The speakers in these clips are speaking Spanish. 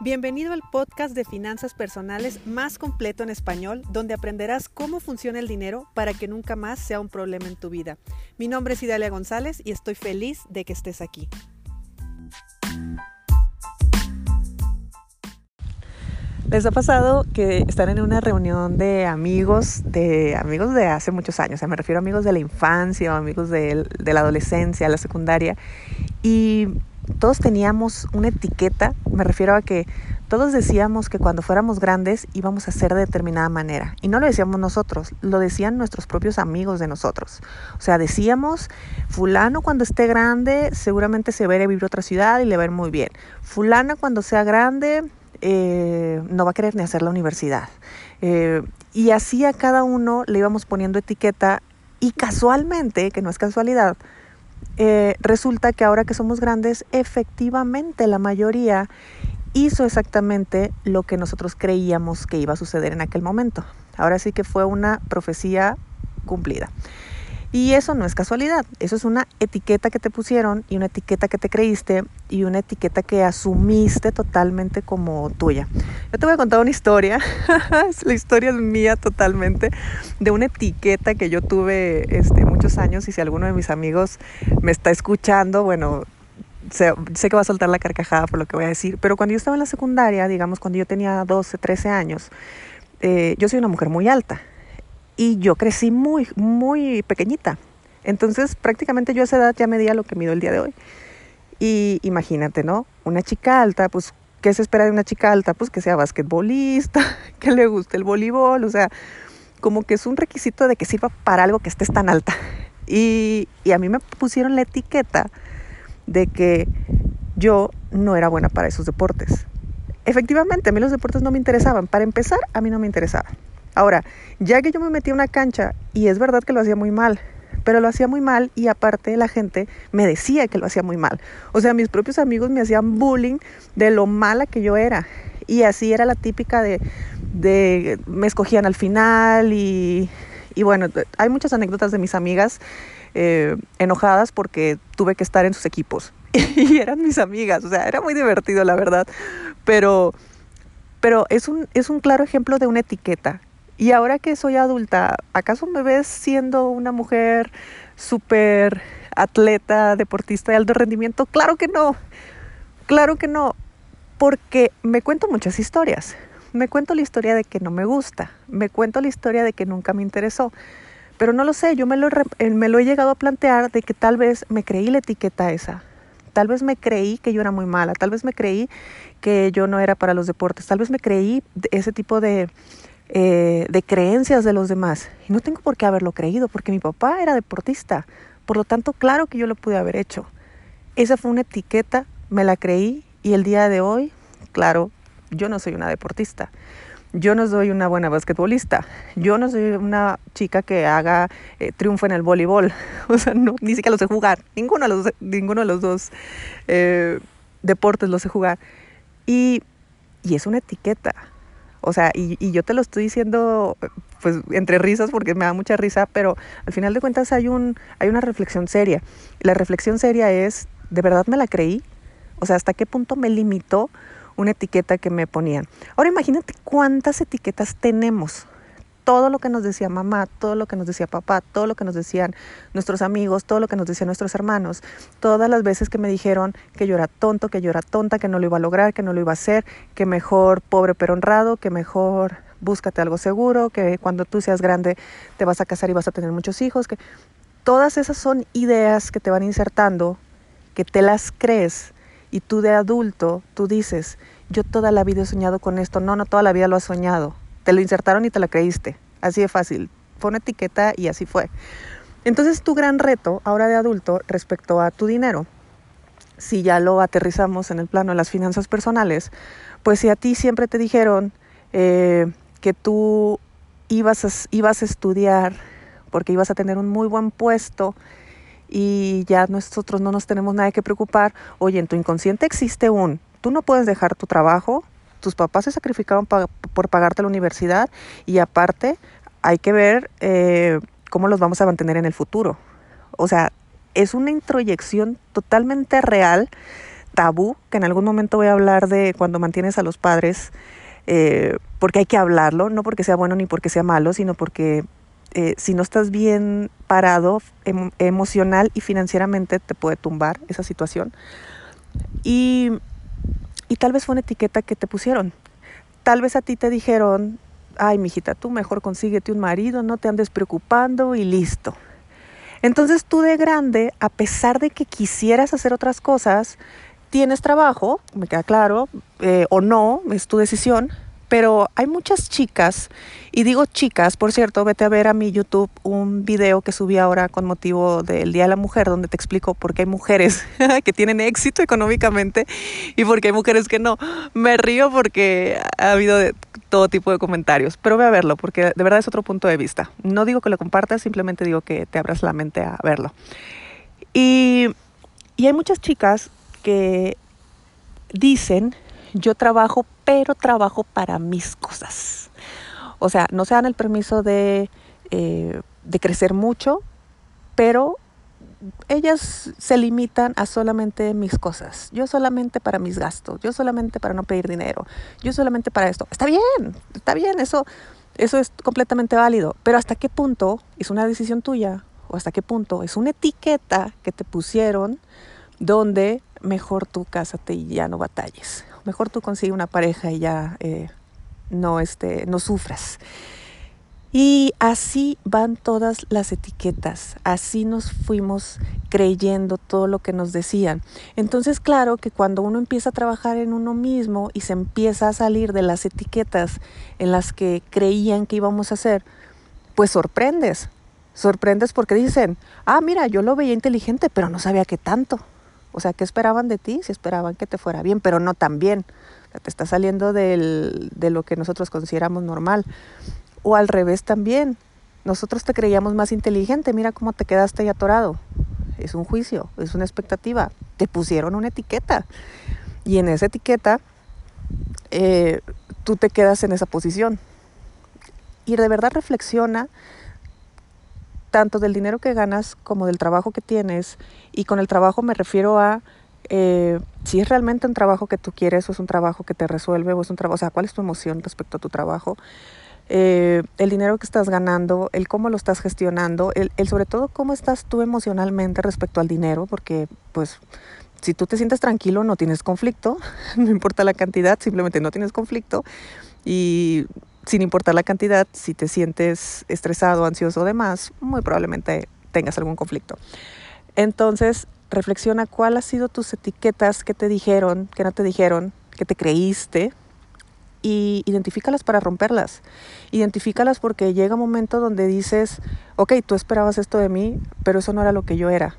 Bienvenido al podcast de finanzas personales más completo en español, donde aprenderás cómo funciona el dinero para que nunca más sea un problema en tu vida. Mi nombre es Idalia González y estoy feliz de que estés aquí. ¿Les ha pasado que están en una reunión de amigos, de amigos de hace muchos años? O sea, me refiero a amigos de la infancia amigos de, de la adolescencia, la secundaria, y todos teníamos una etiqueta, me refiero a que todos decíamos que cuando fuéramos grandes íbamos a ser de determinada manera. Y no lo decíamos nosotros, lo decían nuestros propios amigos de nosotros. O sea, decíamos, fulano cuando esté grande seguramente se va a ir a vivir a otra ciudad y le va a ir muy bien. Fulana cuando sea grande eh, no va a querer ni hacer la universidad. Eh, y así a cada uno le íbamos poniendo etiqueta y casualmente, que no es casualidad, eh, resulta que ahora que somos grandes, efectivamente la mayoría hizo exactamente lo que nosotros creíamos que iba a suceder en aquel momento. Ahora sí que fue una profecía cumplida. Y eso no es casualidad, eso es una etiqueta que te pusieron y una etiqueta que te creíste y una etiqueta que asumiste totalmente como tuya. Yo te voy a contar una historia, la historia es mía totalmente, de una etiqueta que yo tuve este, muchos años y si alguno de mis amigos me está escuchando, bueno, sé, que va a soltar la carcajada por lo que voy a decir, pero cuando yo estaba en la secundaria, digamos cuando yo tenía 12, 13 años, eh, yo soy una mujer muy alta y yo crecí muy, muy pequeñita. Entonces prácticamente yo a esa edad ya medía lo que mido el día de hoy. Y imagínate, ¿no? Una chica alta, pues, ¿qué se espera de una chica alta? Pues que sea basquetbolista, que le guste el voleibol, o sea, como que es un requisito de que sirva para algo que estés tan alta. Y, y a mí me pusieron la etiqueta de que yo no era buena para esos deportes. Efectivamente, a mí los deportes no me interesaban. Para empezar, a mí no me interesaban. Ahora, ya que yo me metí a una cancha y es verdad que lo hacía muy mal, pero lo hacía muy mal y aparte la gente me decía que lo hacía muy mal. O sea, mis propios amigos me hacían bullying de lo mala que yo era. Y así era la típica de, me escogían al final y, y bueno, hay muchas anécdotas de mis amigas eh, enojadas porque tuve que estar en sus equipos. y eran mis amigas, o sea, era muy divertido la verdad. Pero, pero es, un, es un claro ejemplo de una etiqueta y ahora que soy adulta, ¿acaso me ves siendo una mujer súper atleta, deportista de alto rendimiento? Claro que no, claro que no, porque me cuento muchas historias. Me cuento la historia de que no me gusta, me cuento la historia de que nunca me interesó, pero no lo sé, yo me lo, eh, me lo he llegado a plantear de que tal vez me creí la etiqueta esa, tal vez me creí que yo era muy mala, tal vez me creí que yo no era para los deportes, tal vez me creí ese tipo de, eh, de creencias de los demás. Y no tengo por qué haberlo creído, porque mi papá era deportista. Por lo tanto, claro que yo lo pude haber hecho. Esa fue una etiqueta, me la creí y el día de hoy, claro, yo no soy una deportista. Yo no soy una buena basquetbolista. Yo no soy una chica que haga eh, triunfo en el voleibol. O sea, no, ni siquiera lo sé jugar. Ninguno de los, ninguno de los dos eh, deportes lo sé jugar. Y, y es una etiqueta. O sea, y, y, yo te lo estoy diciendo pues entre risas porque me da mucha risa, pero al final de cuentas hay, un, hay una reflexión seria. La reflexión seria es, ¿de verdad me la creí? O sea, ¿hasta qué punto me limitó una etiqueta que me ponían? Ahora imagínate cuántas etiquetas tenemos todo lo que nos decía mamá, todo lo que nos decía papá, todo lo que nos decían nuestros amigos, todo lo que nos decían nuestros hermanos, todas las veces que me dijeron que yo era tonto, que yo era tonta, que no lo iba a lograr, que no lo iba a hacer, que mejor pobre pero honrado, que mejor búscate algo seguro, que cuando tú seas grande te vas a casar y vas a tener muchos hijos, que todas esas son ideas que te van insertando, que te las crees y tú de adulto, tú dices, yo toda la vida he soñado con esto, no, no toda la vida lo has soñado, te lo insertaron y te la creíste. Así de fácil. Fue una etiqueta y así fue. Entonces tu gran reto ahora de adulto respecto a tu dinero, si ya lo aterrizamos en el plano de las finanzas personales, pues si a ti siempre te dijeron eh, que tú ibas a, ibas a estudiar porque ibas a tener un muy buen puesto y ya nosotros no nos tenemos nada que preocupar, oye, en tu inconsciente existe un, tú no puedes dejar tu trabajo, tus papás se sacrificaron por pagarte la universidad y aparte hay que ver eh, cómo los vamos a mantener en el futuro. O sea, es una introyección totalmente real tabú, que en algún momento voy a hablar de cuando mantienes a los padres, eh, porque hay que hablarlo, no porque sea bueno ni porque sea malo, sino porque eh, si no estás bien parado emocional y financieramente te puede tumbar esa situación. Y, y tal vez fue una etiqueta que te pusieron. Tal vez a ti te dijeron, ay, mijita, tú mejor consíguete un marido, no te andes preocupando y listo. Entonces tú de grande, a pesar de que quisieras hacer otras cosas, tienes trabajo, me queda claro, eh, o no, es tu decisión, pero hay muchas chicas, y digo chicas, por cierto, vete a ver a mi YouTube un video que subí ahora con motivo del Día de la Mujer, donde te explico por qué hay mujeres que tienen éxito económicamente y por qué hay mujeres que no. Me río porque ha habido de todo tipo de comentarios, pero ve a verlo porque de verdad es otro punto de vista. No digo que lo compartas, simplemente digo que te abras la mente a verlo. Y, y hay muchas chicas que dicen yo trabajo, pero trabajo para mis cosas. O sea, no se dan el permiso de, eh, de crecer mucho, pero ellas se limitan a solamente mis cosas. Yo solamente para mis gastos, yo solamente para no pedir dinero, yo solamente para esto. Está bien, está bien, eso, eso es completamente válido, pero ¿hasta qué punto es una decisión tuya? ¿O hasta qué punto es una etiqueta que te pusieron donde mejor tú cásate y ya no batalles? Mejor tú consigue una pareja y ya eh, no, este, no sufras. Y así van todas las etiquetas, así nos fuimos creyendo todo lo que nos decían. Entonces, claro que cuando uno empieza a trabajar en uno mismo y se empieza a salir de las etiquetas en las que creían que íbamos a hacer, pues sorprendes. Sorprendes porque dicen, ah, mira, yo lo veía inteligente, pero no sabía qué tanto. O sea, ¿qué esperaban de ti? Si esperaban que te fuera bien, pero no tan bien. te está saliendo del, de lo que nosotros consideramos normal. O al revés también. Nosotros te creíamos más inteligente, mira cómo te quedaste ahí atorado. Es un juicio, es una expectativa. Te pusieron una etiqueta. Y en esa etiqueta eh, tú te quedas en esa posición. Y de verdad reflexiona tanto del dinero que ganas como del trabajo que tienes. Y con el trabajo me refiero a eh, si es realmente un trabajo que tú quieres o es un trabajo que te resuelve o es un trabajo, o sea, cuál es tu emoción respecto a tu trabajo. Eh, el dinero que estás ganando, el cómo lo estás gestionando, el, el sobre todo cómo estás tú emocionalmente respecto al dinero, porque pues si tú te sientes tranquilo no tienes conflicto, no importa la cantidad, simplemente no tienes conflicto y sin importar la cantidad, si te sientes estresado, ansioso o demás, muy probablemente tengas algún conflicto. Entonces, reflexiona cuál ha sido tus etiquetas que te dijeron, que no te dijeron, que te creíste y identifícalas para romperlas. Identifícalas porque llega un momento donde dices, ok, tú esperabas esto de mí, pero eso no era lo que yo era.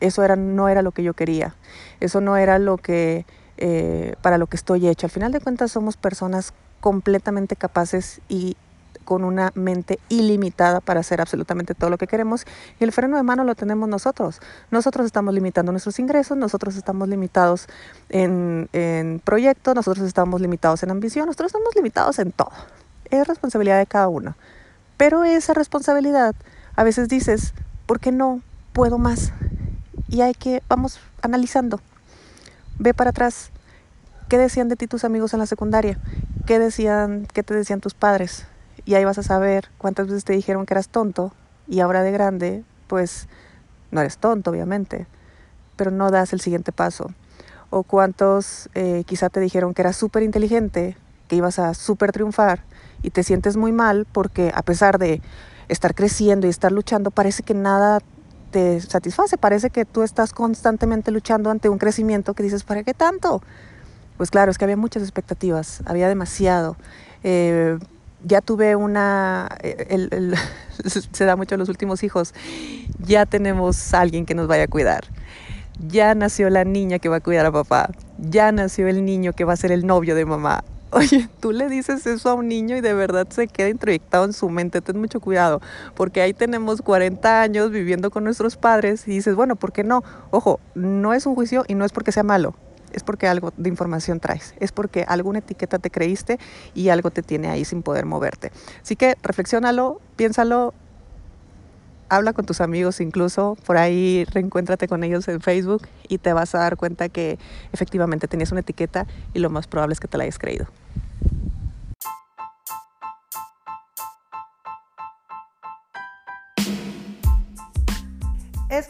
Eso era, no era lo que yo quería. Eso no era lo que, eh, para lo que estoy hecho. Al final de cuentas somos personas completamente capaces y con una mente ilimitada para hacer absolutamente todo lo que queremos y el freno de mano lo tenemos nosotros. Nosotros estamos limitando nuestros ingresos, nosotros estamos limitados en, en proyectos, nosotros estamos limitados en ambición, nosotros estamos limitados en todo. Es responsabilidad de cada uno. Pero esa responsabilidad a veces dices, ¿por qué no puedo más? Y hay que, vamos analizando. Ve para atrás. ¿Qué decían de ti tus amigos en la secundaria? Qué decían, qué te decían tus padres. Y ahí vas a saber cuántas veces te dijeron que eras tonto y ahora de grande, pues no eres tonto, obviamente, pero no das el siguiente paso. O cuántos eh, quizá te dijeron que eras súper inteligente, que ibas a súper triunfar y te sientes muy mal porque a pesar de estar creciendo y estar luchando, parece que nada te satisface, parece que tú estás constantemente luchando ante un crecimiento que dices, ¿para qué tanto? Pues claro, es que había muchas expectativas, había demasiado. Eh, ya tuve una, eh, se da mucho a los últimos hijos, ya tenemos alguien que nos vaya a cuidar. Ya nació la niña que va a cuidar a papá. Ya nació el niño que va a ser el novio de mamá. Oye, tú le dices eso a un niño y de verdad se queda introyectado en su mente. Ten mucho cuidado, porque ahí tenemos 40 años viviendo con nuestros padres y dices, bueno, ¿por qué no? Ojo, no es un juicio y no es porque sea malo es porque algo de información traes, es porque alguna etiqueta te creíste y algo te tiene ahí sin poder moverte. Así que reflexiónalo, piénsalo habla con tus amigos incluso, por ahí reencuéntrate con ellos en Facebook y te vas a dar cuenta que efectivamente tenías una etiqueta y lo más probable es que te la hayas creído.